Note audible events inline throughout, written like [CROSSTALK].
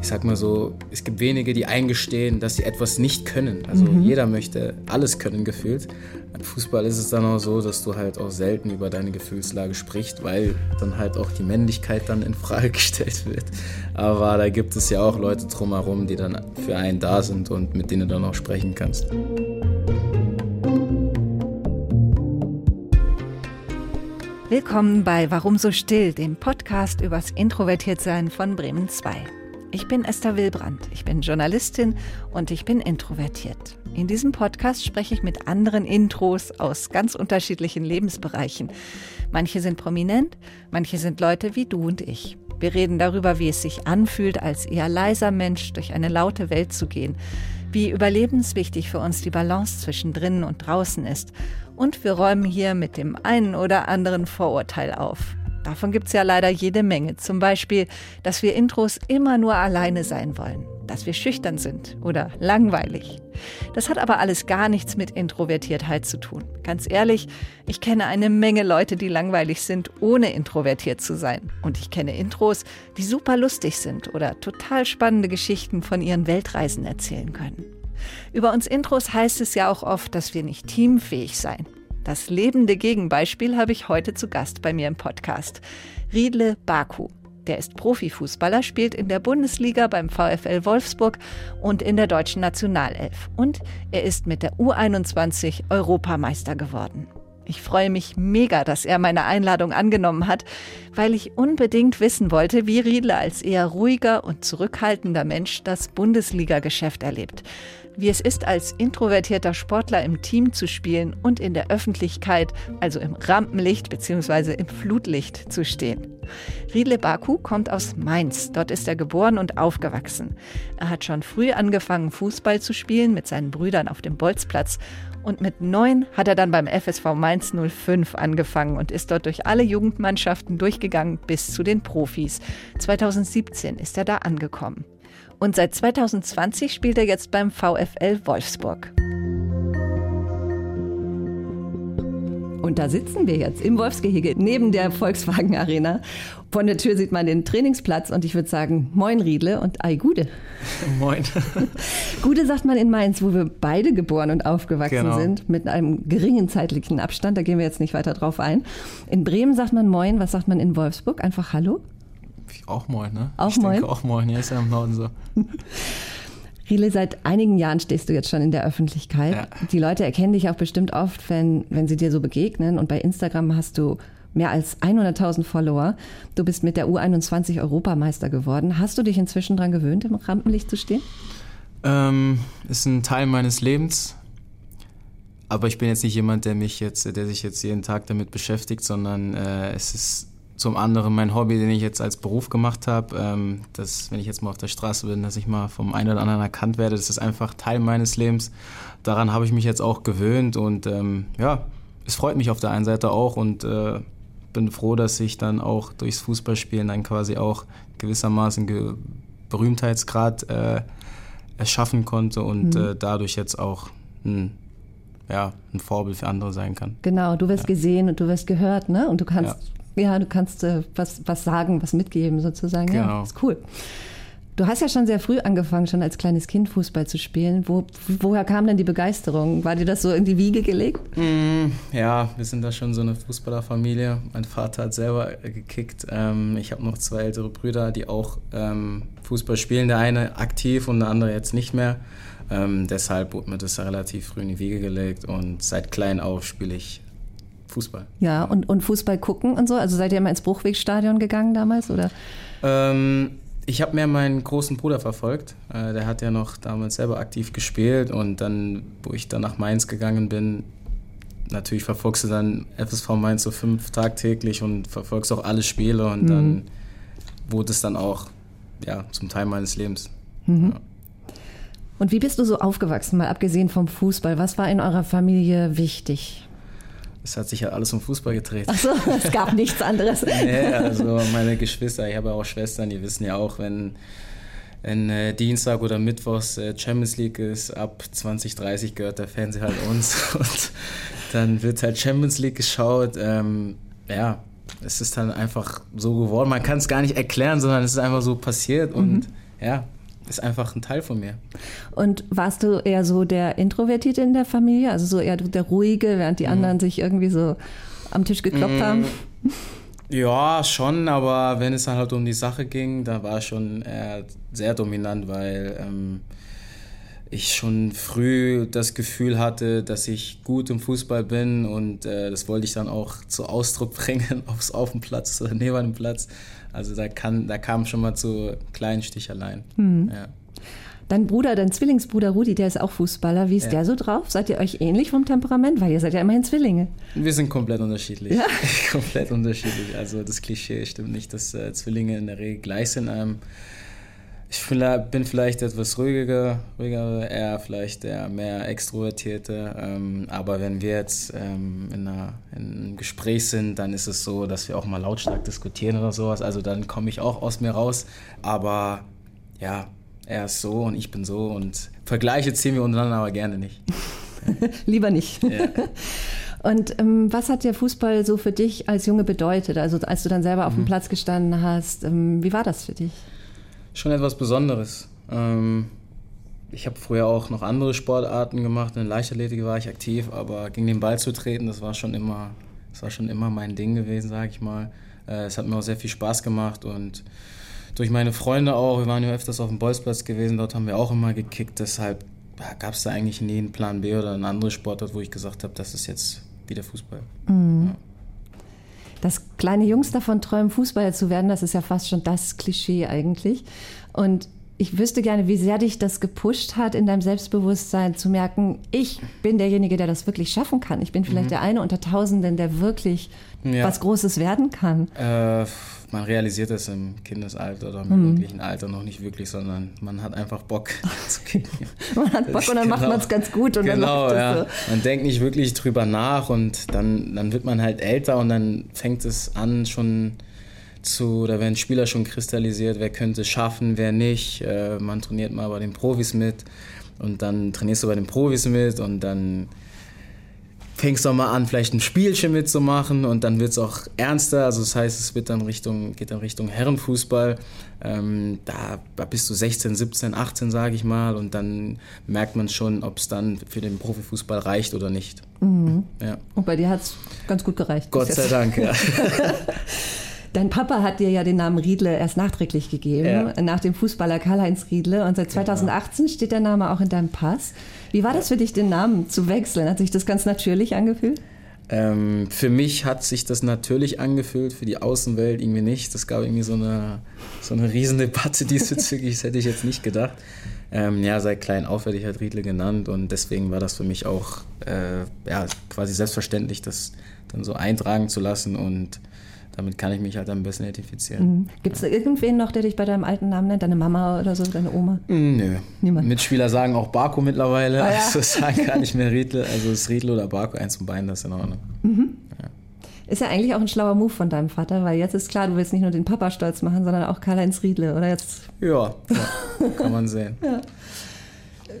ich sag mal so, es gibt wenige, die eingestehen, dass sie etwas nicht können. Also mhm. jeder möchte alles können gefühlt. Beim Fußball ist es dann auch so, dass du halt auch selten über deine Gefühlslage sprichst, weil dann halt auch die Männlichkeit dann in Frage [LAUGHS] gestellt wird. Aber da gibt es ja auch Leute drumherum, die dann für einen da sind und mit denen du dann auch sprechen kannst. Willkommen bei Warum so still, dem Podcast übers Introvertiertsein von Bremen 2. Ich bin Esther Wilbrand, ich bin Journalistin und ich bin introvertiert. In diesem Podcast spreche ich mit anderen Intros aus ganz unterschiedlichen Lebensbereichen. Manche sind prominent, manche sind Leute wie du und ich. Wir reden darüber, wie es sich anfühlt, als eher leiser Mensch durch eine laute Welt zu gehen, wie überlebenswichtig für uns die Balance zwischen drinnen und draußen ist. Und wir räumen hier mit dem einen oder anderen Vorurteil auf. Davon gibt es ja leider jede Menge. Zum Beispiel, dass wir Intros immer nur alleine sein wollen, dass wir schüchtern sind oder langweilig. Das hat aber alles gar nichts mit Introvertiertheit zu tun. Ganz ehrlich, ich kenne eine Menge Leute, die langweilig sind, ohne introvertiert zu sein. Und ich kenne Intros, die super lustig sind oder total spannende Geschichten von ihren Weltreisen erzählen können. Über uns Intros heißt es ja auch oft, dass wir nicht teamfähig seien. Das lebende Gegenbeispiel habe ich heute zu Gast bei mir im Podcast. Riedle Baku. Der ist Profifußballer, spielt in der Bundesliga beim VfL Wolfsburg und in der deutschen Nationalelf. Und er ist mit der U21 Europameister geworden. Ich freue mich mega, dass er meine Einladung angenommen hat, weil ich unbedingt wissen wollte, wie Riedle als eher ruhiger und zurückhaltender Mensch das Bundesliga-Geschäft erlebt wie es ist, als introvertierter Sportler im Team zu spielen und in der Öffentlichkeit, also im Rampenlicht bzw. im Flutlicht zu stehen. Riedle Baku kommt aus Mainz. Dort ist er geboren und aufgewachsen. Er hat schon früh angefangen, Fußball zu spielen mit seinen Brüdern auf dem Bolzplatz. Und mit neun hat er dann beim FSV Mainz 05 angefangen und ist dort durch alle Jugendmannschaften durchgegangen bis zu den Profis. 2017 ist er da angekommen. Und seit 2020 spielt er jetzt beim VfL Wolfsburg. Und da sitzen wir jetzt im Wolfsgehege neben der Volkswagen Arena. Von der Tür sieht man den Trainingsplatz und ich würde sagen, moin Riedle und ei Gude. Moin. [LAUGHS] Gude sagt man in Mainz, wo wir beide geboren und aufgewachsen genau. sind, mit einem geringen zeitlichen Abstand, da gehen wir jetzt nicht weiter drauf ein. In Bremen sagt man moin, was sagt man in Wolfsburg? Einfach Hallo? Auch moin, ne? Auch ich moin? Denke auch moin, ja, ist ja im Norden so. [LAUGHS] Riele, seit einigen Jahren stehst du jetzt schon in der Öffentlichkeit. Ja. Die Leute erkennen dich auch bestimmt oft, wenn, wenn sie dir so begegnen. Und bei Instagram hast du mehr als 100.000 Follower. Du bist mit der U21 Europameister geworden. Hast du dich inzwischen daran gewöhnt, im Rampenlicht zu stehen? Ähm, ist ein Teil meines Lebens. Aber ich bin jetzt nicht jemand, der mich jetzt, der sich jetzt jeden Tag damit beschäftigt, sondern äh, es ist zum anderen mein Hobby, den ich jetzt als Beruf gemacht habe, ähm, dass wenn ich jetzt mal auf der Straße bin, dass ich mal vom einen oder anderen erkannt werde, das ist einfach Teil meines Lebens. Daran habe ich mich jetzt auch gewöhnt und ähm, ja, es freut mich auf der einen Seite auch und äh, bin froh, dass ich dann auch durchs Fußballspielen dann quasi auch gewissermaßen Ge Berühmtheitsgrad äh, erschaffen konnte und mhm. äh, dadurch jetzt auch ein ja, ein Vorbild für andere sein kann. Genau, du wirst ja. gesehen und du wirst gehört, ne? Und du kannst ja. Ja, du kannst äh, was, was sagen, was mitgeben sozusagen. Genau. Ja, ist cool. Du hast ja schon sehr früh angefangen, schon als kleines Kind Fußball zu spielen. Wo, woher kam denn die Begeisterung? War dir das so in die Wiege gelegt? Mm, ja, wir sind da schon so eine Fußballerfamilie. Mein Vater hat selber gekickt. Ähm, ich habe noch zwei ältere Brüder, die auch ähm, Fußball spielen. Der eine aktiv und der andere jetzt nicht mehr. Ähm, deshalb wurde mir das relativ früh in die Wiege gelegt und seit klein auf spiele ich Fußball. Ja, und, und Fußball gucken und so? Also seid ihr immer ins Bruchwegstadion gegangen damals? Oder? Ähm, ich habe mehr meinen großen Bruder verfolgt. Äh, der hat ja noch damals selber aktiv gespielt und dann, wo ich dann nach Mainz gegangen bin, natürlich verfolgst du dann FSV Mainz so fünf tagtäglich und verfolgst auch alle Spiele und mhm. dann wurde es dann auch ja, zum Teil meines Lebens. Mhm. Ja. Und wie bist du so aufgewachsen, mal abgesehen vom Fußball? Was war in eurer Familie wichtig? Es hat sich ja alles um Fußball gedreht. Ach so, es gab nichts anderes. [LAUGHS] nee, also meine Geschwister, ich habe auch Schwestern, die wissen ja auch, wenn, wenn äh, Dienstag oder Mittwochs äh, Champions League ist, ab 2030 gehört der Fernseher halt uns [LAUGHS] und dann wird halt Champions League geschaut. Ähm, ja, es ist dann einfach so geworden. Man kann es gar nicht erklären, sondern es ist einfach so passiert und mhm. ja, ist einfach ein Teil von mir. Und warst du eher so der Introvertierte in der Familie, also so eher der Ruhige, während die mhm. anderen sich irgendwie so am Tisch geklopft mhm. haben? Ja, schon, aber wenn es dann halt um die Sache ging, da war ich schon sehr dominant, weil ähm, ich schon früh das Gefühl hatte, dass ich gut im Fußball bin und äh, das wollte ich dann auch zu Ausdruck [LAUGHS] bringen, ob es auf dem Platz oder neben dem Platz. Also da, kann, da kam schon mal zu kleinen Sticheleien. Mhm. Ja. Dein Bruder, dein Zwillingsbruder Rudi, der ist auch Fußballer. Wie ist ja. der so drauf? Seid ihr euch ähnlich vom Temperament? Weil ihr seid ja immerhin Zwillinge. Wir sind komplett unterschiedlich. Ja? [LAUGHS] komplett unterschiedlich. Also das Klischee stimmt nicht, dass äh, Zwillinge in der Regel gleich sind. Ähm, ich bin vielleicht etwas ruhiger, ruhiger er vielleicht der mehr extrovertierte. Ähm, aber wenn wir jetzt ähm, in, einer, in, einem Gespräch sind, dann ist es so, dass wir auch mal lautstark diskutieren oder sowas. Also dann komme ich auch aus mir raus. Aber ja, er ist so und ich bin so und Vergleiche ziehen wir untereinander aber gerne nicht. [LAUGHS] Lieber nicht. Ja. [LAUGHS] Und ähm, was hat der Fußball so für dich als Junge bedeutet? Also als du dann selber auf dem mhm. Platz gestanden hast, ähm, wie war das für dich? Schon etwas Besonderes. Ähm, ich habe früher auch noch andere Sportarten gemacht. In Leichtathletik war ich aktiv, aber gegen den Ball zu treten, das war schon immer, das war schon immer mein Ding gewesen, sage ich mal. Äh, es hat mir auch sehr viel Spaß gemacht und durch meine Freunde auch. Wir waren ja öfters auf dem Bolzplatz gewesen, dort haben wir auch immer gekickt. Deshalb gab es da eigentlich nie einen Plan B oder einen anderen Sportart, wo ich gesagt habe, das ist jetzt wieder Fußball. Mhm. Ja dass kleine Jungs davon träumen, Fußballer zu werden, das ist ja fast schon das Klischee eigentlich. Und ich wüsste gerne, wie sehr dich das gepusht hat, in deinem Selbstbewusstsein zu merken, ich bin derjenige, der das wirklich schaffen kann. Ich bin vielleicht mhm. der eine unter Tausenden, der wirklich ja. was Großes werden kann. Äh, man realisiert das im Kindesalter oder im mhm. jugendlichen Alter noch nicht wirklich, sondern man hat einfach Bock [LAUGHS] man hat Bock und dann genau, macht man es ganz gut und genau, dann ja. So. Man denkt nicht wirklich drüber nach und dann, dann wird man halt älter und dann fängt es an schon zu, da werden Spieler schon kristallisiert, wer könnte es schaffen, wer nicht. Äh, man trainiert mal bei den Profis mit und dann trainierst du bei den Profis mit und dann fängst du mal an, vielleicht ein Spielchen mitzumachen und dann wird es auch ernster. Also das heißt, es wird dann Richtung, geht dann Richtung Herrenfußball. Ähm, da, da bist du 16, 17, 18, sage ich mal, und dann merkt man schon, ob es dann für den Profifußball reicht oder nicht. Mhm. Ja. Und bei dir hat es ganz gut gereicht. Gott sei Dank, ja. [LAUGHS] Dein Papa hat dir ja den Namen Riedle erst nachträglich gegeben, ja. nach dem Fußballer Karl-Heinz Riedle. Und seit 2018 genau. steht der Name auch in deinem Pass. Wie war das für dich, den Namen zu wechseln? Hat sich das ganz natürlich angefühlt? Ähm, für mich hat sich das natürlich angefühlt, für die Außenwelt irgendwie nicht. Das gab irgendwie so eine, so eine Riesendebatte diesbezüglich, [LAUGHS] das hätte ich jetzt nicht gedacht. Ähm, ja, seit klein auf werde ich halt Riedle genannt und deswegen war das für mich auch äh, ja, quasi selbstverständlich, das dann so eintragen zu lassen und damit kann ich mich halt ein bisschen identifizieren. Mhm. Gibt es irgendwen noch, der dich bei deinem alten Namen nennt? Deine Mama oder so, deine Oma? Mm, nö. Niemand. Mitspieler sagen auch Barco mittlerweile. Ah, ja. Also sagen gar nicht mehr Riedle. [LAUGHS] Also ist Riedle oder Barco, eins von beiden, das ist in Ordnung. Mhm. Ja. Ist ja eigentlich auch ein schlauer Move von deinem Vater, weil jetzt ist klar, du willst nicht nur den Papa stolz machen, sondern auch Karl-Heinz Riedle, oder jetzt? Ja, ja [LAUGHS] kann man sehen. ja.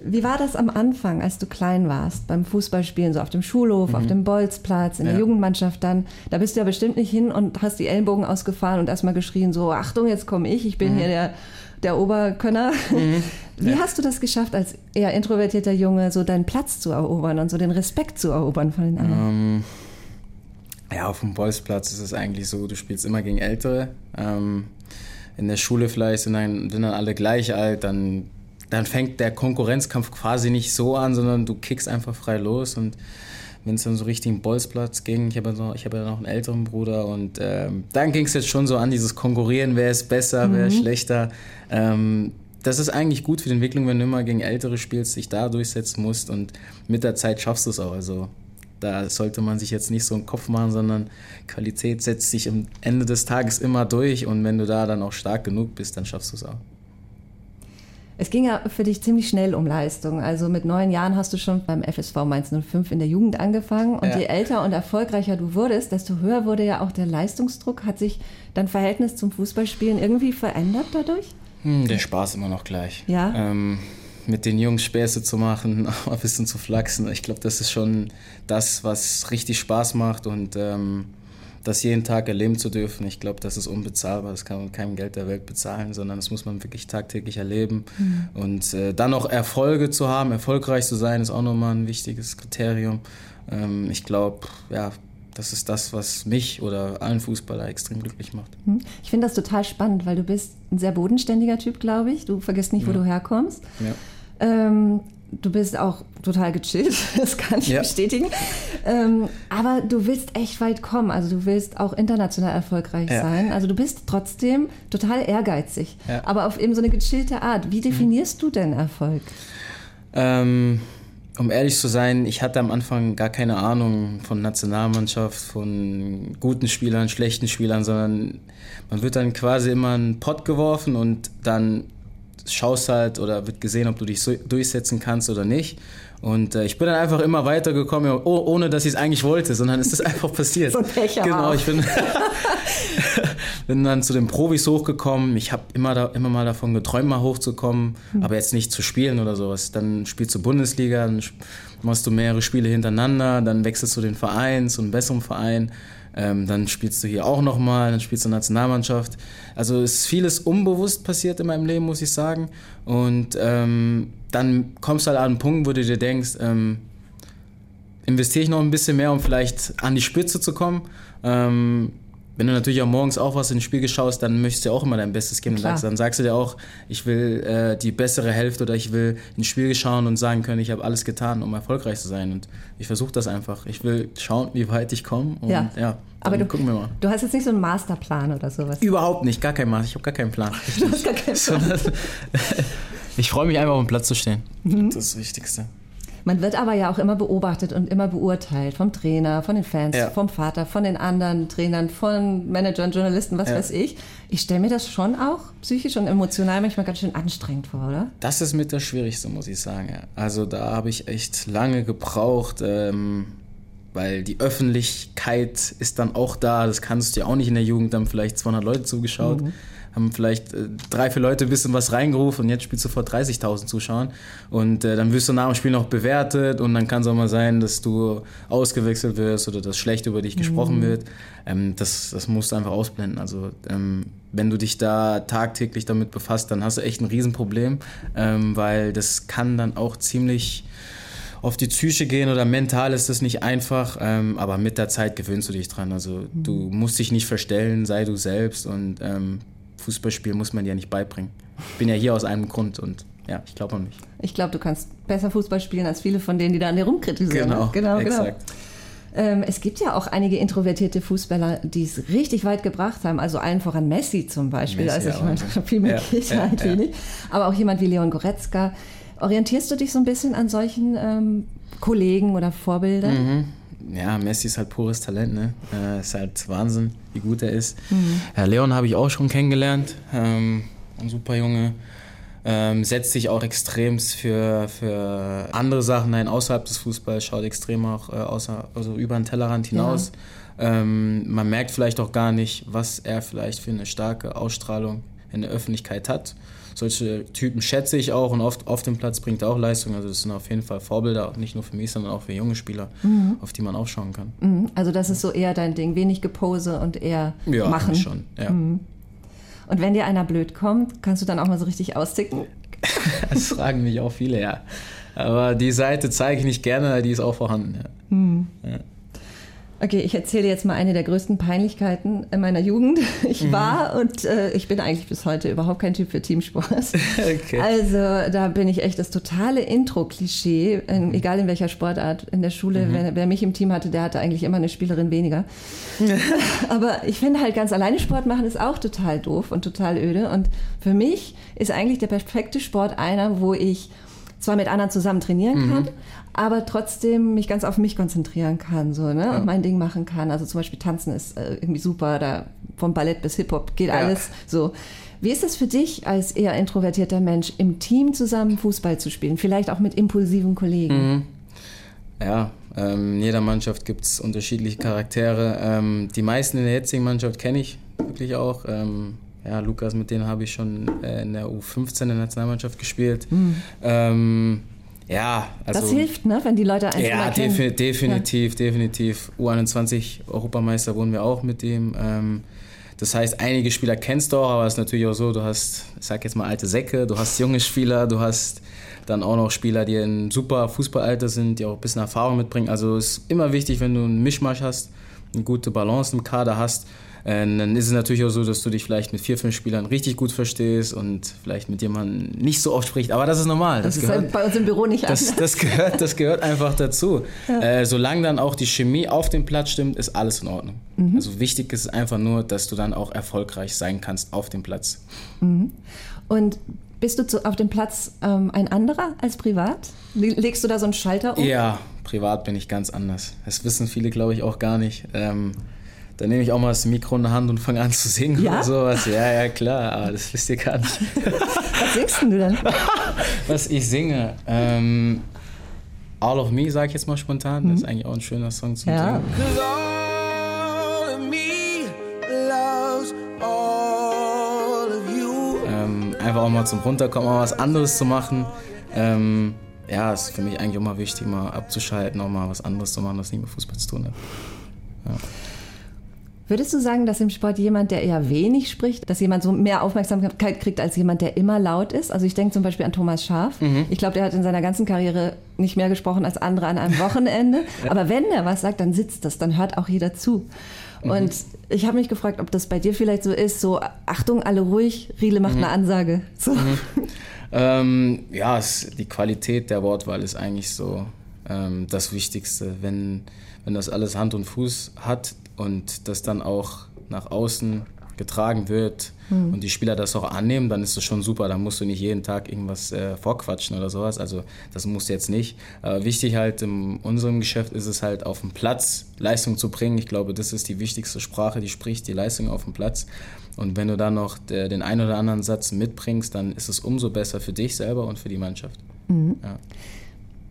Wie war das am Anfang, als du klein warst, beim Fußballspielen, so auf dem Schulhof, mhm. auf dem Bolzplatz, in der Jugendmannschaft dann? Da bist du ja bestimmt nicht hin und hast die Ellenbogen ausgefahren und erstmal geschrien, so, Achtung, jetzt komme ich, ich bin mhm. hier der, der Oberkönner. Mhm. [LAUGHS] Wie ja. hast du das geschafft, als eher introvertierter Junge, so deinen Platz zu erobern und so den Respekt zu erobern von den anderen? Ähm, ja, auf dem Bolzplatz ist es eigentlich so, du spielst immer gegen Ältere. Ähm, in der Schule vielleicht sind dann, sind dann alle gleich alt, dann dann fängt der Konkurrenzkampf quasi nicht so an, sondern du kickst einfach frei los und wenn es dann so richtig im Bolzplatz ging, ich habe ja, hab ja noch einen älteren Bruder und ähm, dann ging es jetzt schon so an, dieses Konkurrieren, wer ist besser, mhm. wer ist mhm. schlechter. Ähm, das ist eigentlich gut für die Entwicklung, wenn du immer gegen Ältere spielst, dich da durchsetzen musst und mit der Zeit schaffst du es auch. Also da sollte man sich jetzt nicht so einen Kopf machen, sondern Qualität setzt sich am Ende des Tages immer durch und wenn du da dann auch stark genug bist, dann schaffst du es auch. Es ging ja für dich ziemlich schnell um Leistung. Also mit neun Jahren hast du schon beim FSV Mainz 05 in der Jugend angefangen. Und ja. je älter und erfolgreicher du wurdest, desto höher wurde ja auch der Leistungsdruck. Hat sich dein Verhältnis zum Fußballspielen irgendwie verändert dadurch? Hm, der Spaß immer noch gleich. Ja. Ähm, mit den Jungs Späße zu machen, [LAUGHS] ein bisschen zu flachsen. Ich glaube, das ist schon das, was richtig Spaß macht. Und ähm, das jeden Tag erleben zu dürfen, ich glaube, das ist unbezahlbar. Das kann man mit keinem Geld der Welt bezahlen, sondern das muss man wirklich tagtäglich erleben. Mhm. Und äh, dann auch Erfolge zu haben, erfolgreich zu sein, ist auch nochmal ein wichtiges Kriterium. Ähm, ich glaube, ja, das ist das, was mich oder allen Fußballer extrem glücklich macht. Mhm. Ich finde das total spannend, weil du bist ein sehr bodenständiger Typ, glaube ich. Du vergisst nicht, wo ja. du herkommst. Ja. Ähm, du bist auch total gechillt, [LAUGHS] das kann ich ja. bestätigen. Ähm, aber du willst echt weit kommen. Also du willst auch international erfolgreich ja. sein. Also du bist trotzdem total ehrgeizig, ja. aber auf eben so eine gechillte Art. Wie definierst mhm. du denn Erfolg? Ähm, um ehrlich zu sein, ich hatte am Anfang gar keine Ahnung von Nationalmannschaft, von guten Spielern, schlechten Spielern, sondern man wird dann quasi immer in einen Pott geworfen und dann schaust halt oder wird gesehen, ob du dich so durchsetzen kannst oder nicht. Und äh, ich bin dann einfach immer weitergekommen, oh, ohne dass ich es eigentlich wollte, sondern es ist einfach passiert. [LAUGHS] so ein Pecher Genau, ich bin, [LAUGHS] bin dann zu den Profis hochgekommen. Ich habe immer, da, immer mal davon geträumt, mal hochzukommen, mhm. aber jetzt nicht zu spielen oder sowas. Dann spielst du Bundesliga, dann machst du mehrere Spiele hintereinander, dann wechselst du den Verein zu einem besseren Verein. Ähm, dann spielst du hier auch nochmal, dann spielst du Nationalmannschaft. Also ist vieles unbewusst passiert in meinem Leben, muss ich sagen. Und ähm, dann kommst du halt an einen Punkt, wo du dir denkst, ähm, investiere ich noch ein bisschen mehr, um vielleicht an die Spitze zu kommen. Wenn du natürlich auch morgens auch was ins Spiel schaust, dann möchtest du auch immer dein Bestes geben. Sagst, dann sagst du dir auch, ich will äh, die bessere Hälfte oder ich will ins Spiel schauen und sagen können, ich habe alles getan, um erfolgreich zu sein. Und ich versuche das einfach. Ich will schauen, wie weit ich komme. Ja, ja aber du, gucken wir mal. Du hast jetzt nicht so einen Masterplan oder sowas? Überhaupt nicht, gar kein Master. Ich habe gar keinen Plan. [LAUGHS] du hast gar keinen Plan. [LAUGHS] [LAUGHS] ich freue mich einfach, auf dem Platz zu stehen. Mhm. Das ist das Wichtigste. Man wird aber ja auch immer beobachtet und immer beurteilt vom Trainer, von den Fans, ja. vom Vater, von den anderen Trainern, von Managern, Journalisten, was ja. weiß ich. Ich stelle mir das schon auch psychisch und emotional manchmal ganz schön anstrengend vor, oder? Das ist mit das Schwierigste, muss ich sagen. Also da habe ich echt lange gebraucht. Ähm weil die Öffentlichkeit ist dann auch da. Das kannst du ja auch nicht in der Jugend. Dann vielleicht 200 Leute zugeschaut. Mhm haben vielleicht äh, drei, vier Leute ein bisschen was reingerufen und jetzt spielst du vor 30.000 Zuschauern. Und äh, dann wirst du nach dem Spiel noch bewertet und dann kann es auch mal sein, dass du ausgewechselt wirst oder dass schlecht über dich gesprochen mhm. wird. Ähm, das, das musst du einfach ausblenden. Also ähm, wenn du dich da tagtäglich damit befasst, dann hast du echt ein Riesenproblem, ähm, weil das kann dann auch ziemlich auf die Psyche gehen oder mental ist das nicht einfach, ähm, aber mit der Zeit gewöhnst du dich dran. Also du mhm. musst dich nicht verstellen, sei du selbst und ähm, Fußballspiel muss man dir nicht beibringen. Ich bin ja hier aus einem Grund und ja, ich glaube an mich. Ich glaube, du kannst besser Fußball spielen als viele von denen, die da an dir rumkritisieren. Genau, genau, genau. exakt. Ähm, es gibt ja auch einige introvertierte Fußballer, die es richtig weit gebracht haben. Also allen voran Messi zum Beispiel. Messi, also ich meine, viel mehr ja, geht ja, halt ja. wenig. Aber auch jemand wie Leon Goretzka. Orientierst du dich so ein bisschen an solchen ähm, Kollegen oder Vorbildern? Mhm ja, Messi ist halt pures Talent, ne? Äh, ist halt Wahnsinn, wie gut er ist. Mhm. Ja, Leon habe ich auch schon kennengelernt, ähm, ein super Junge. Ähm, setzt sich auch extrem für, für andere Sachen ein, außerhalb des Fußballs, schaut extrem auch äh, außer, also über den Tellerrand hinaus. Ja. Ähm, man merkt vielleicht auch gar nicht, was er vielleicht für eine starke Ausstrahlung in der Öffentlichkeit hat solche Typen schätze ich auch und oft auf dem Platz bringt er auch Leistung. Also das sind auf jeden Fall Vorbilder, nicht nur für mich, sondern auch für junge Spieler, mhm. auf die man aufschauen kann. Mhm. Also das ist so eher dein Ding, wenig Gepose und eher ja, machen. schon, ja. Mhm. Und wenn dir einer blöd kommt, kannst du dann auch mal so richtig austicken? [LAUGHS] das fragen mich auch viele, ja. Aber die Seite zeige ich nicht gerne, die ist auch vorhanden. Ja. Mhm. ja. Okay, ich erzähle jetzt mal eine der größten Peinlichkeiten in meiner Jugend. [LAUGHS] Ich mhm. war und äh, ich bin eigentlich bis heute überhaupt kein Typ für Teamsport. [LAUGHS] Okay. Also da bin ich echt das totale Intro-Klischee, mhm. egal in welcher Sportart. In der Schule, mhm. wer, wer, mich im Team hatte, der hatte eigentlich immer eine Spielerin weniger. [LAUGHS] Aber ich finde halt ganz alleine Sport machen ist auch total doof und total öde. Und für mich ist eigentlich der perfekte Sport einer, wo ich zwar mit anderen zusammen trainieren mhm. kann, aber trotzdem mich ganz auf mich konzentrieren kann so, ne? und mein Ding machen kann. Also zum Beispiel Tanzen ist äh, irgendwie super, da vom Ballett bis Hip-Hop geht alles so. Wie ist es für dich als eher introvertierter Mensch, im Team zusammen Fußball zu spielen? Vielleicht auch mit impulsiven Kollegen? Mhm. Ja, ähm, in jeder Mannschaft gibt es unterschiedliche Charaktere. Ähm, die meisten in der jetzigen Mannschaft kenne ich wirklich auch. Ähm, ja, Lukas, mit denen habe ich schon äh, in der U15 der Nationalmannschaft gespielt. Mhm. Ähm, Ja, also. Das hilft, ne, wenn die Leute einfach Ja, defi definitiv, ja. definitiv. U21 Europameister wurden wir auch mit dem. Ähm, das heißt, einige Spieler kennst du auch, aber es ist natürlich auch so, du hast, ich sag jetzt mal alte Säcke, du hast junge Spieler, du hast dann auch noch Spieler, die in super Fußballalter sind, die auch ein bisschen Erfahrung mitbringen. Also es ist immer wichtig, wenn du einen Mischmasch hast, eine gute Balance im Kader hast, dann ist es natürlich auch so, dass du dich vielleicht mit vier, fünf Spielern richtig gut verstehst und vielleicht mit jemandem nicht so oft sprichst. Aber das ist normal. Das, das ist gehört, bei uns im Büro nicht das, das, gehört, das gehört einfach dazu. Ja. Äh, solange dann auch die Chemie auf dem Platz stimmt, ist alles in Ordnung. Mhm. Also wichtig ist einfach nur, dass du dann auch erfolgreich sein kannst auf dem Platz. Mhm. Und bist du zu, auf dem Platz ähm, ein anderer als privat? Legst du da so einen Schalter um? Ja, privat bin ich ganz anders. Das wissen viele, glaube ich, auch gar nicht. Ähm, dann nehme ich auch mal das Mikro in der Hand und fange an zu singen ja? oder sowas. Ja, ja, klar, aber das wisst ihr gar nicht. [LAUGHS] Was singst du denn? [LAUGHS] Was ich singe? Ähm, All of Me, sage ich jetzt mal spontan. Mhm. Das ist eigentlich auch ein schöner Song zum ja. Singen. Ähm, einfach auch mal zum Runterkommen, mal was anderes zu machen. Ähm, ja, ist für mich eigentlich auch mal wichtig, mal abzuschalten, auch mal was anderes zu machen, was nicht mit Fußball zu tun hat. Ja. Würdest du sagen, dass im Sport jemand, der eher wenig spricht, dass jemand so mehr Aufmerksamkeit kriegt als jemand, der immer laut ist? Also ich denke zum Beispiel an Thomas Schaf. Mhm. Ich glaube, der hat in seiner ganzen Karriere nicht mehr gesprochen als andere an einem Wochenende. [LAUGHS] ja. Aber wenn er was sagt, dann sitzt das, dann hört auch jeder zu. Mhm. Und ich habe mich gefragt, ob das bei dir vielleicht so ist, so Achtung, alle ruhig, Riele macht mhm. eine Ansage. So. Mhm. [LAUGHS] Ähm, ja, es, die Qualität der Wortwahl ist eigentlich so ähm, das Wichtigste. Wenn, wenn das alles Hand und Fuß hat, und das dann auch nach außen getragen wird mhm. und die Spieler das auch annehmen, dann ist das schon super. Dann musst du nicht jeden Tag irgendwas äh, vorquatschen oder sowas. Also das musst du jetzt nicht. Aber wichtig halt in unserem Geschäft ist es halt auf dem Platz Leistung zu bringen. Ich glaube, das ist die wichtigste Sprache, die spricht die Leistung auf dem Platz. Und wenn du dann noch der, den einen oder anderen Satz mitbringst, dann ist es umso besser für dich selber und für die Mannschaft. Mhm. Ja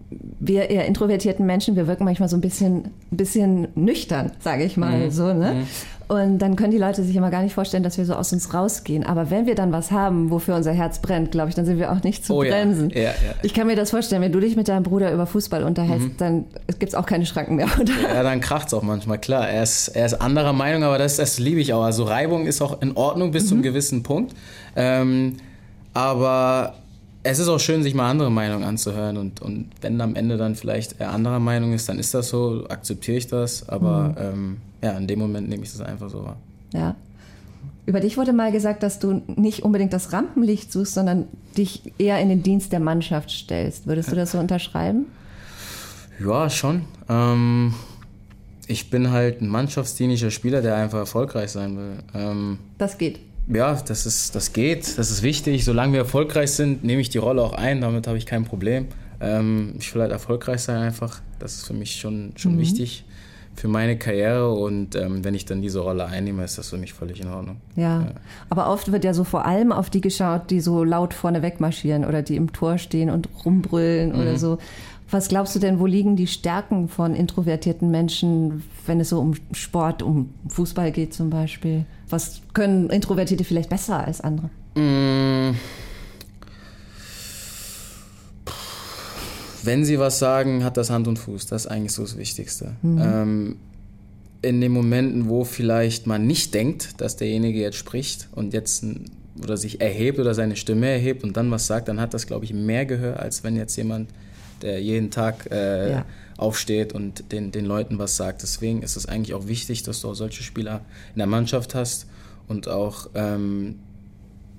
wir eher introvertierten Menschen, wir wirken manchmal so ein bisschen, bisschen nüchtern, sage ich mal mhm. so. Ne? Mhm. Und dann können die Leute sich immer gar nicht vorstellen, dass wir so aus uns rausgehen. Aber wenn wir dann was haben, wofür unser Herz brennt, glaube ich, dann sind wir auch nicht zu oh, bremsen. Ja. Ja, ja. Ich kann mir das vorstellen, wenn du dich mit deinem Bruder über Fußball unterhältst, mhm. dann gibt es auch keine Schranken mehr, oder? Ja, dann kracht es auch manchmal, klar. Er ist, er ist anderer Meinung, aber das, das liebe ich auch. Also Reibung ist auch in Ordnung bis mhm. zu einem gewissen Punkt. Ähm, aber es ist auch schön, sich mal andere Meinungen anzuhören und, und wenn am Ende dann vielleicht er anderer Meinung ist, dann ist das so, akzeptiere ich das, aber mhm. ähm, ja, in dem Moment nehme ich das einfach so wahr. Ja. Über dich wurde mal gesagt, dass du nicht unbedingt das Rampenlicht suchst, sondern dich eher in den Dienst der Mannschaft stellst. Würdest du das so unterschreiben? Ja, schon. Ähm, ich bin halt ein mannschaftsdienlicher Spieler, der einfach erfolgreich sein will. Ähm, das geht ja, das, ist, das geht, das ist wichtig. Solange wir erfolgreich sind, nehme ich die Rolle auch ein, damit habe ich kein Problem. Ähm, ich will halt erfolgreich sein einfach. Das ist für mich schon, schon mhm. wichtig für meine Karriere und ähm, wenn ich dann diese Rolle einnehme, ist das für mich völlig in Ordnung. Ja. ja. aber oft wird ja so vor allem auf die geschaut, die so laut vorne wegmarschieren oder die im Tor stehen und rumbrüllen mhm. oder so. Was glaubst du denn, wo liegen die Stärken von introvertierten Menschen, wenn es so um Sport, um Fußball geht zum Beispiel? Was können Introvertierte vielleicht besser als andere? Mmh. Wenn sie was sagen, hat das Hand und Fuß. Das ist eigentlich so das Wichtigste. Mhm. Ähm, in den Momenten, wo vielleicht man nicht denkt, dass derjenige jetzt spricht und jetzt oder sich erhebt oder seine Stimme erhebt und dann was sagt, dann hat das, glaube ich, mehr Gehör, als wenn jetzt jemand der jeden Tag äh, ja. aufsteht und den, den Leuten was sagt. Deswegen ist es eigentlich auch wichtig, dass du auch solche Spieler in der Mannschaft hast und auch ähm,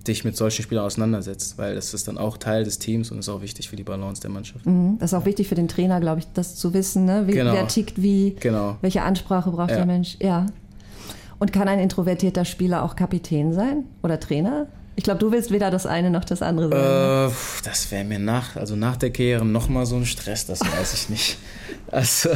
dich mit solchen Spielern auseinandersetzt, weil das ist dann auch Teil des Teams und ist auch wichtig für die Balance der Mannschaft. Mhm. Das ist auch wichtig für den Trainer, glaube ich, das zu wissen, ne? wie, genau. wer tickt wie, genau. welche Ansprache braucht ja. der Mensch. Ja. Und kann ein introvertierter Spieler auch Kapitän sein oder Trainer? Ich glaube, du willst weder das eine noch das andere sein. Ne? Äh, das wäre mir nach, also nach der Karriere nochmal so ein Stress, das weiß ich nicht. [LAUGHS] Also,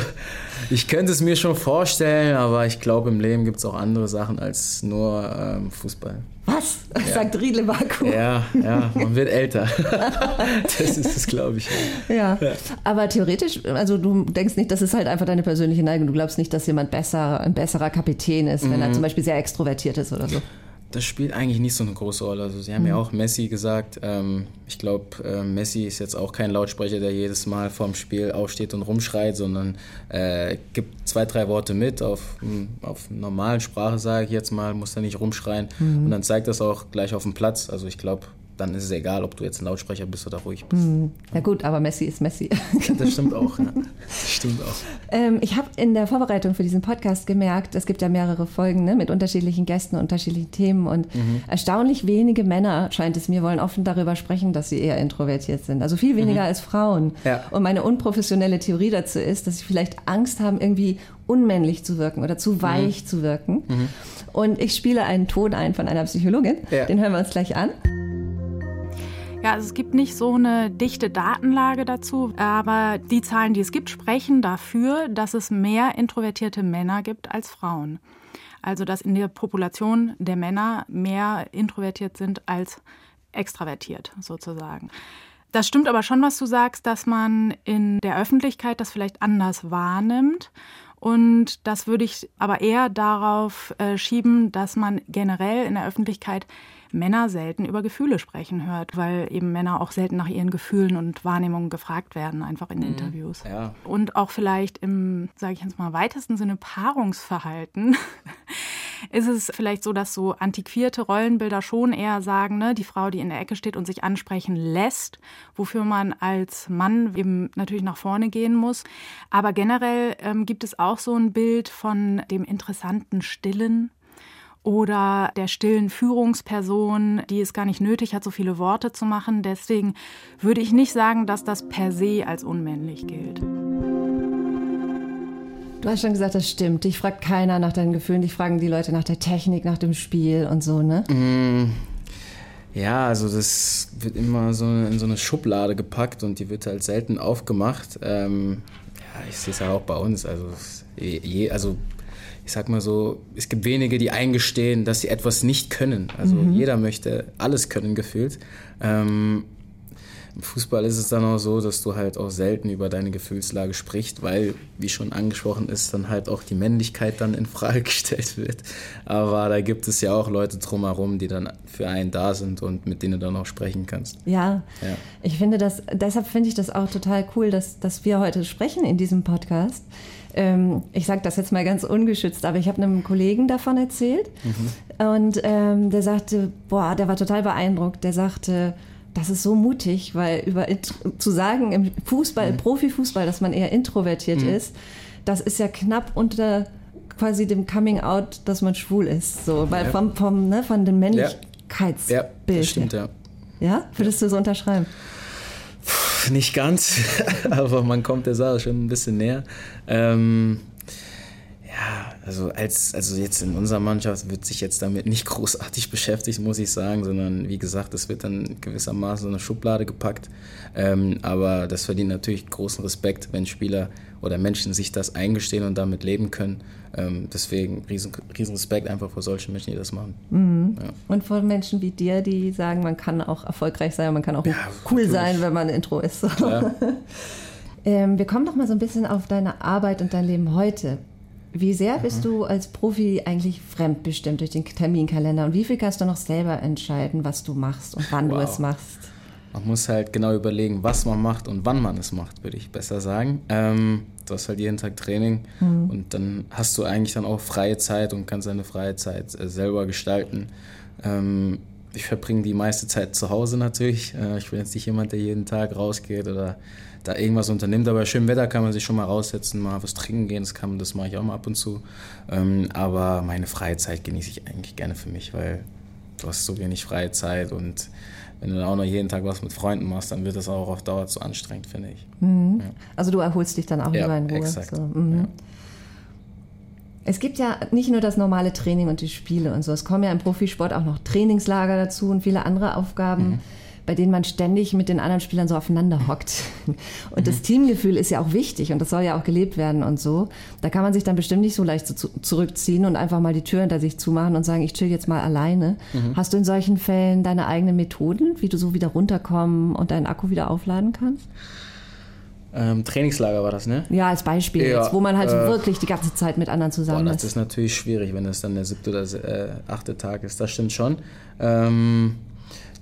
ich könnte es mir schon vorstellen, aber ich glaube, im Leben gibt es auch andere Sachen als nur ähm, Fußball. Was? Ja. Sagt Riedle Baku. Ja, ja, man wird älter. [LAUGHS] das ist es, glaube ich. Ja. ja. aber theoretisch, also du denkst nicht, das ist halt einfach deine persönliche Neigung. Du glaubst nicht, dass jemand besser, ein besserer Kapitän ist, wenn er mhm. zum Beispiel sehr extrovertiert ist oder so. Das spielt eigentlich nicht so eine große Rolle. Also sie haben mhm. ja auch Messi gesagt. Ähm, ich glaube, äh, Messi ist jetzt auch kein Lautsprecher, der jedes Mal vorm Spiel aufsteht und rumschreit, sondern äh, gibt zwei, drei Worte mit auf, auf normalen Sprache, sage ich jetzt mal, muss er nicht rumschreien. Mhm. Und dann zeigt das auch gleich auf dem Platz. Also ich glaube, dann ist es egal, ob du jetzt ein Lautsprecher bist oder ruhig bist. Mhm. Ja gut, aber Messi ist Messi. das stimmt auch. Ja. [LAUGHS] Das stimmt auch. Ähm, ich habe in der Vorbereitung für diesen Podcast gemerkt, es gibt ja mehrere Folgen ne, mit unterschiedlichen Gästen, unterschiedlichen Themen und mhm. erstaunlich wenige Männer, scheint es mir, wollen offen darüber sprechen, dass sie eher introvertiert sind. Also viel weniger mhm. als Frauen. Ja. Und meine unprofessionelle Theorie dazu ist, dass sie vielleicht Angst haben, irgendwie unmännlich zu wirken oder zu weich mhm. zu wirken. Mhm. Und ich spiele einen Ton ein von einer Psychologin, ja. den hören wir uns gleich an. Ja, also es gibt nicht so eine dichte Datenlage dazu, aber die Zahlen, die es gibt, sprechen dafür, dass es mehr introvertierte Männer gibt als Frauen. Also dass in der Population der Männer mehr introvertiert sind als extravertiert sozusagen. Das stimmt aber schon, was du sagst, dass man in der Öffentlichkeit das vielleicht anders wahrnimmt. Und das würde ich aber eher darauf äh, schieben, dass man generell in der Öffentlichkeit Männer selten über Gefühle sprechen hört, weil eben Männer auch selten nach ihren Gefühlen und Wahrnehmungen gefragt werden, einfach in mhm. Interviews. Ja. Und auch vielleicht im, sage ich jetzt mal, weitesten Sinne Paarungsverhalten [LAUGHS] ist es vielleicht so, dass so antiquierte Rollenbilder schon eher sagen, ne, die Frau, die in der Ecke steht und sich ansprechen lässt, wofür man als Mann eben natürlich nach vorne gehen muss. Aber generell ähm, gibt es auch so ein Bild von dem interessanten Stillen oder der stillen Führungsperson, die es gar nicht nötig hat, so viele Worte zu machen. Deswegen würde ich nicht sagen, dass das per se als unmännlich gilt. Du hast schon gesagt, das stimmt. Dich fragt keiner nach deinen Gefühlen, dich fragen die Leute nach der Technik, nach dem Spiel und so, ne? Mm, ja, also das wird immer so in so eine Schublade gepackt und die wird halt selten aufgemacht. Ähm, ja, ich sehe es ja auch bei uns. Also, je, also ich sag mal so, es gibt wenige, die eingestehen, dass sie etwas nicht können. Also mhm. jeder möchte alles können gefühlt. Ähm, Im Fußball ist es dann auch so, dass du halt auch selten über deine Gefühlslage sprichst, weil, wie schon angesprochen ist, dann halt auch die Männlichkeit dann in Frage [LAUGHS] gestellt wird. Aber da gibt es ja auch Leute drumherum, die dann für einen da sind und mit denen du dann auch sprechen kannst. Ja, ja. ich finde das, deshalb finde ich das auch total cool, dass, dass wir heute sprechen in diesem Podcast ähm, ich sage das jetzt mal ganz ungeschützt, aber ich habe einem Kollegen davon erzählt mhm. und ähm, der sagte, boah, der war total beeindruckt. Der sagte, das ist so mutig, weil über zu sagen im Fußball, mhm. Profifußball, dass man eher introvertiert mhm. ist, das ist ja knapp unter quasi dem Coming Out, dass man schwul ist, so, weil ja. vom, vom ne, von dem Männlichkeitsbild. Ja, ja das stimmt, ja. Ja, würdest du so unterschreiben? Nicht ganz, [LAUGHS] aber man kommt der Sache schon ein bisschen näher. Ähm, ja, also als also jetzt in unserer Mannschaft wird sich jetzt damit nicht [LAUGHS] großartig beschäftigt, muss ich sagen, sondern wie gesagt, das wird dann gewissermaßen in eine Schublade gepackt. Ähm, aber das verdient natürlich großen Respekt, wenn Spieler oder Menschen sich das eingestehen und damit leben können. Ähm, deswegen riesen, riesen Respekt einfach vor solchen Menschen, die das machen. Mhm. Ja. Und vor Menschen wie dir, die sagen, man kann auch erfolgreich sein, man kann auch ja, cool natürlich. sein, wenn man ein Intro ist. [LAUGHS] ähm, wir kommen doch mal so ein bisschen auf deine Arbeit und dein Leben heute. Wie sehr bist mhm. du als Profi eigentlich fremdbestimmt durch den Terminkalender und wie viel kannst du noch selber entscheiden, was du machst und wann wow. du es machst? Man muss halt genau überlegen, was man macht und wann man es macht, würde ich besser sagen. Ähm, du hast halt jeden Tag Training mhm. und dann hast du eigentlich dann auch freie Zeit und kannst deine freie Zeit äh, selber gestalten. Ähm, ich verbringe die meiste Zeit zu Hause natürlich. Äh, ich bin jetzt nicht jemand, der jeden Tag rausgeht oder da irgendwas unternimmt. Aber bei schönem Wetter kann man sich schon mal raussetzen, mal was trinken gehen. Das, kann, das mache ich auch mal ab und zu. Ähm, aber meine freie Zeit genieße ich eigentlich gerne für mich, weil du hast so wenig freie Zeit und wenn du dann auch noch jeden Tag was mit Freunden machst, dann wird das auch auf Dauer zu anstrengend, finde ich. Mhm. Ja. Also du erholst dich dann auch ja, lieber in Ruhe. Exakt. So, mhm. ja. Es gibt ja nicht nur das normale Training und die Spiele und so. Es kommen ja im Profisport auch noch Trainingslager dazu und viele andere Aufgaben. Mhm bei denen man ständig mit den anderen Spielern so aufeinander hockt. [LAUGHS] Und mhm. das Teamgefühl ist ja auch wichtig und das soll ja auch gelebt werden und so. Da kann man sich dann bestimmt nicht so leicht so zurückziehen und einfach mal die Tür hinter sich zumachen und sagen, ich chill jetzt mal alleine. Mhm. Hast du in solchen Fällen deine eigenen Methoden, wie du so wieder runterkommen und deinen Akku wieder aufladen kannst? Ähm, Trainingslager war das, ne? Ja, als Beispiel, ja, jetzt, wo man halt äh, wirklich die ganze Zeit mit anderen zusammen boah, ist. Das ist natürlich schwierig, wenn das dann der siebte oder äh, achte Tag ist. Das stimmt schon. Ähm,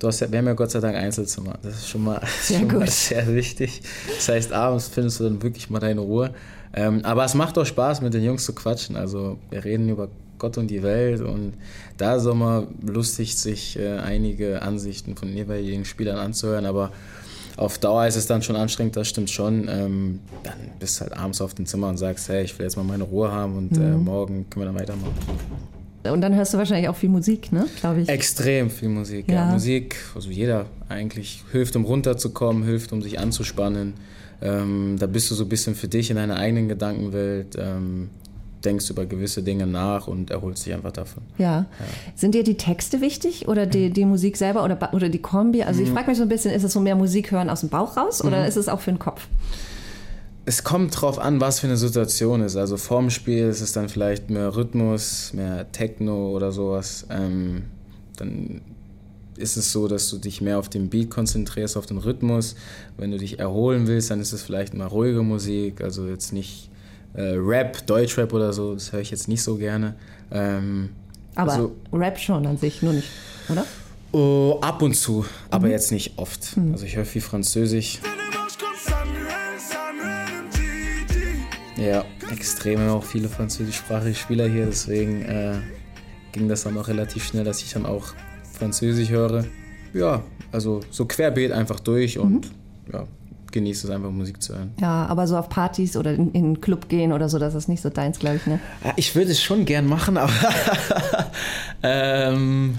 du hast ja, wir haben ja Gott sei Dank Einzelzimmer. Das ist schon mal, [LAUGHS] sehr, schon mal sehr wichtig. Das heißt, abends findest du dann wirklich mal deine Ruhe. Ähm, aber es macht auch Spaß, mit den Jungs zu quatschen. Also wir reden über Gott und die Welt und da ist auch mal lustig, sich äh, einige Ansichten von jeweiligen Spielern anzuhören. Aber auf Dauer ist es dann schon anstrengend, das stimmt schon. Ähm, dann bist du halt abends auf dem Zimmer und sagst, hey, ich will jetzt mal meine Ruhe haben und äh, mhm. äh, morgen können wir dann weitermachen. Und dann hörst du wahrscheinlich auch viel Musik, ne? Glaube ich. Extrem viel Musik. Ja. ja. Musik, also jeder eigentlich hilft, um runterzukommen, hilft, um sich anzuspannen. Ähm, da bist du so ein bisschen für dich in deiner eigenen Gedankenwelt. Ähm, denkst über gewisse Dinge nach und erholst dich einfach davon. Ja. ja. Sind dir die Texte wichtig oder die, die Musik selber oder, oder die Kombi? Also ich mhm. frage mich so ein bisschen, ist es so mehr Musik hören aus dem Bauch raus oder mhm. ist es auch für den Kopf? Es kommt drauf an, was für eine Situation ist. Also vorm Spiel ist es dann vielleicht mehr Rhythmus, mehr Techno oder sowas. Ähm, dann ist es so, dass du dich mehr auf den Beat konzentrierst, auf den Rhythmus. Wenn du dich erholen willst, dann ist es vielleicht mal ruhige Musik, also jetzt nicht äh, Rap, Deutschrap oder so, das höre ich jetzt nicht so gerne. Ähm, aber also, Rap schon an sich, nur nicht, oder? Oh, ab und zu, aber mhm. jetzt nicht oft. Mhm. Also ich höre viel Französisch. Ja, extrem auch viele französischsprachige Spieler hier, deswegen äh, ging das dann auch relativ schnell, dass ich dann auch Französisch höre. Ja, also so querbeet einfach durch und mhm. ja, genieße es einfach, Musik zu hören. Ja, aber so auf Partys oder in, in einen Club gehen oder so, das ist nicht so deins, glaube ich, ne? Ja, ich würde es schon gern machen, aber [LAUGHS] ähm,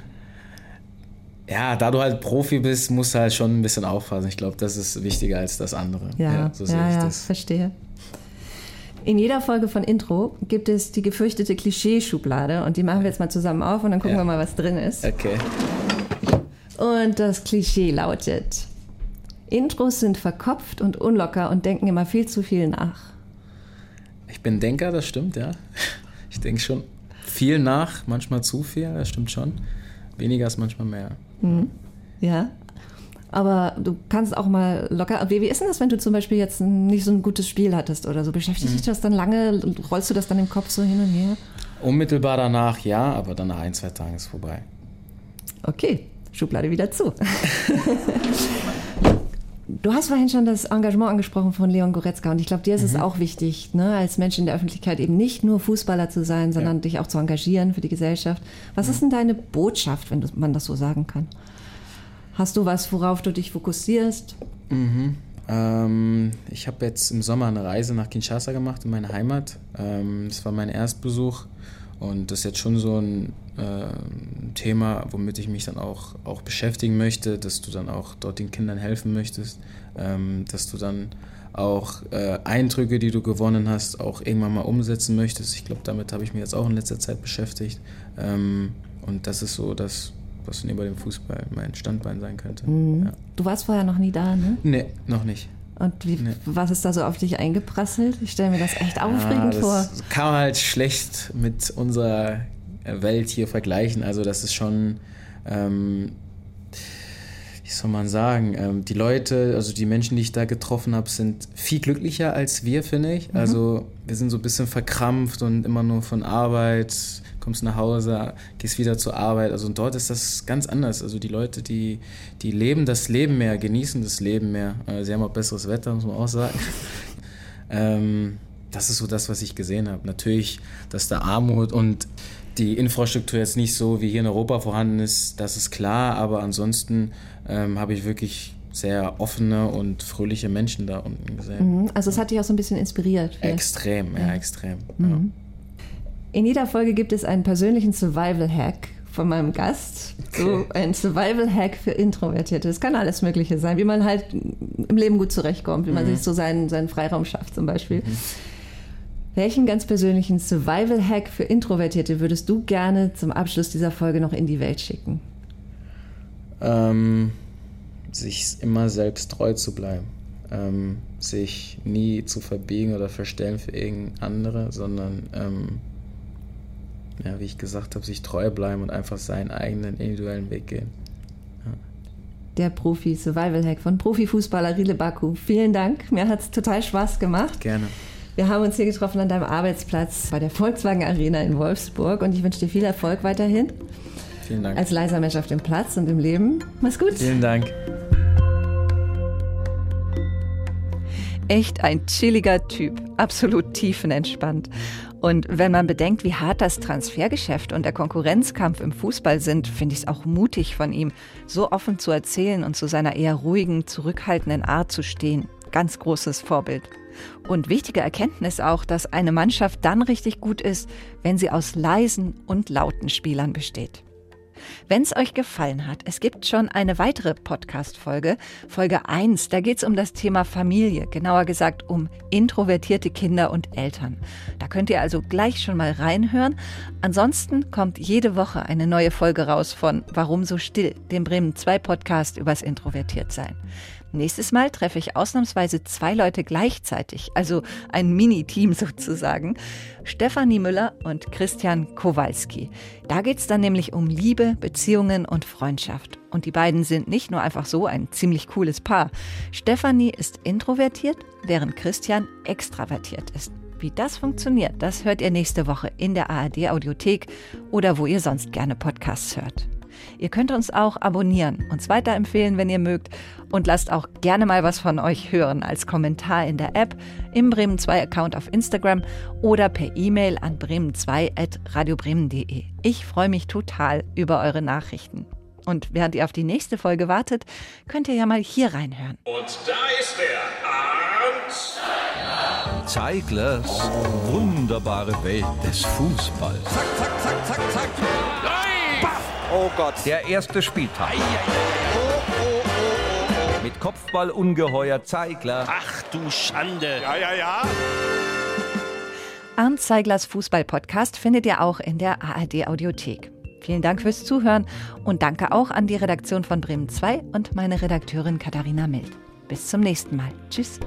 ja, da du halt Profi bist, musst du halt schon ein bisschen aufpassen. Ich glaube, das ist wichtiger als das andere. Ja, ja so sehe ja, ich ja, das. verstehe. In jeder Folge von Intro gibt es die gefürchtete Klischeeschublade und die machen wir jetzt mal zusammen auf und dann gucken ja. wir mal, was drin ist. Okay. Und das Klischee lautet: Intros sind verkopft und unlocker und denken immer viel zu viel nach. Ich bin Denker, das stimmt, ja. Ich denke schon viel nach, manchmal zu viel, das stimmt schon. Weniger ist manchmal mehr. Mhm. Ja. Aber du kannst auch mal locker. Wie, wie ist denn das, wenn du zum Beispiel jetzt nicht so ein gutes Spiel hattest oder so? Beschäftigt mhm. dich das dann lange? Rollst du das dann im Kopf so hin und her? Unmittelbar danach ja, aber dann nach ein, zwei Tagen ist vorbei. Okay, Schublade wieder zu. Du hast vorhin schon das Engagement angesprochen von Leon Goretzka und ich glaube, dir ist mhm. es auch wichtig, ne, als Mensch in der Öffentlichkeit eben nicht nur Fußballer zu sein, sondern ja. dich auch zu engagieren für die Gesellschaft. Was mhm. ist denn deine Botschaft, wenn man das so sagen kann? Hast du was, worauf du dich fokussierst? Mhm. Ähm, ich habe jetzt im Sommer eine Reise nach Kinshasa gemacht, in meine Heimat. Ähm, das war mein Erstbesuch und das ist jetzt schon so ein äh, Thema, womit ich mich dann auch, auch beschäftigen möchte, dass du dann auch dort den Kindern helfen möchtest, ähm, dass du dann auch äh, Eindrücke, die du gewonnen hast, auch irgendwann mal umsetzen möchtest. Ich glaube, damit habe ich mich jetzt auch in letzter Zeit beschäftigt. Ähm, und das ist so das, was neben dem Fußball mein Standbein sein könnte. Mhm. Ja. Du warst vorher noch nie da, ne? Nee, noch nicht. Und wie, nee. was ist da so auf dich eingeprasselt? Ich stelle mir das echt aufregend ja, das vor. Kann man halt schlecht mit unserer Welt hier vergleichen. Also das ist schon, ähm, wie soll man sagen, ähm, die Leute, also die Menschen, die ich da getroffen habe, sind viel glücklicher als wir, finde ich. Mhm. Also wir sind so ein bisschen verkrampft und immer nur von Arbeit, kommst nach Hause, gehst wieder zur Arbeit. Also dort ist das ganz anders. Also die Leute, die, die leben das Leben mehr, genießen das Leben mehr. Äh, sie haben auch besseres Wetter, muss man auch sagen. [LAUGHS] ähm, das ist so das, was ich gesehen habe. Natürlich, dass da Armut und die Infrastruktur jetzt nicht so wie hier in Europa vorhanden ist, das ist klar, aber ansonsten ähm, habe ich wirklich sehr offene und fröhliche Menschen da unten gesehen. Mhm. Also es hat dich auch so ein bisschen inspiriert. Vielleicht. Extrem, ja, ja extrem. Mhm. Ja. In jeder Folge gibt es einen persönlichen Survival-Hack von meinem Gast. So ein Survival-Hack für Introvertierte. Es kann alles Mögliche sein, wie man halt im Leben gut zurechtkommt, wie man mhm. sich so seinen, seinen Freiraum schafft zum Beispiel. Mhm. Welchen ganz persönlichen Survival-Hack für Introvertierte würdest du gerne zum Abschluss dieser Folge noch in die Welt schicken? Ähm, sich immer selbst treu zu bleiben. Ähm, sich nie zu verbiegen oder verstellen für irgendein andere, sondern, ähm, ja, wie ich gesagt habe, sich treu bleiben und einfach seinen eigenen individuellen Weg gehen. der Profi-Survival-Hack von Profifußballer Rile Baku. Vielen Dank, mir hat es total Spaß gemacht. Gerne. Wir haben uns hier getroffen an deinem Arbeitsplatz bei der Volkswagen Arena in Wolfsburg und ich wünsche dir viel Erfolg weiterhin. Vielen Dank. Als leiser Mensch auf dem Platz und im Leben. Mach's gut. Vielen Dank. Echt ein chilliger Typ, absolut tiefenentspannt. Und wenn man bedenkt, wie hart das Transfergeschäft und der Konkurrenzkampf im Fußball sind, finde ich es auch mutig von ihm, so offen zu erzählen und zu seiner eher ruhigen, zurückhaltenden Art zu stehen. Ganz großes Vorbild. Und wichtige Erkenntnis auch, dass eine Mannschaft dann richtig gut ist, wenn sie aus leisen und lauten Spielern besteht. Wenn es euch gefallen hat, es gibt schon eine weitere Podcast-Folge, Folge 1, da geht es um das Thema Familie, genauer gesagt um introvertierte Kinder und Eltern. Da könnt ihr also gleich schon mal reinhören. Ansonsten kommt jede Woche eine neue Folge raus von Warum so still, dem Bremen 2 Podcast übers Introvertiertsein. Nächstes Mal treffe ich ausnahmsweise zwei Leute gleichzeitig, also ein Mini-Team [LAUGHS] sozusagen. Stefanie Müller und Christian Kowalski. Da geht es dann nämlich um Liebe, Beziehungen und Freundschaft. Und die beiden sind nicht nur einfach so ein ziemlich cooles Paar. Stefanie ist introvertiert, während Christian extravertiert ist. Wie das funktioniert, das hört ihr nächste Woche in der ARD Audiothek oder wo ihr sonst gerne Podcasts hört. Ihr könnt uns auch abonnieren, uns weiterempfehlen, wenn ihr mögt und lasst auch gerne mal was von euch hören als Kommentar in der App, im Bremen 2 Account auf Instagram oder per E-Mail an bremen2@radiobremen.de. Ich freue mich total über eure Nachrichten. Und während ihr auf die nächste Folge wartet, könnt ihr ja mal hier reinhören. Und da ist er, Arndt Zeiglers wunderbare Welt des Fußballs. Zack, zack, zack, zack, zack. Oh Gott. Der erste Spieltag. Mit Kopfballungeheuer Zeigler. Ach du Schande. Ja, ja, ja. Arndt Zeiglers Fußball-Podcast findet ihr auch in der ARD Audiothek. Vielen Dank fürs Zuhören und danke auch an die Redaktion von Bremen 2 und meine Redakteurin Katharina Mild. Bis zum nächsten Mal. Tschüss.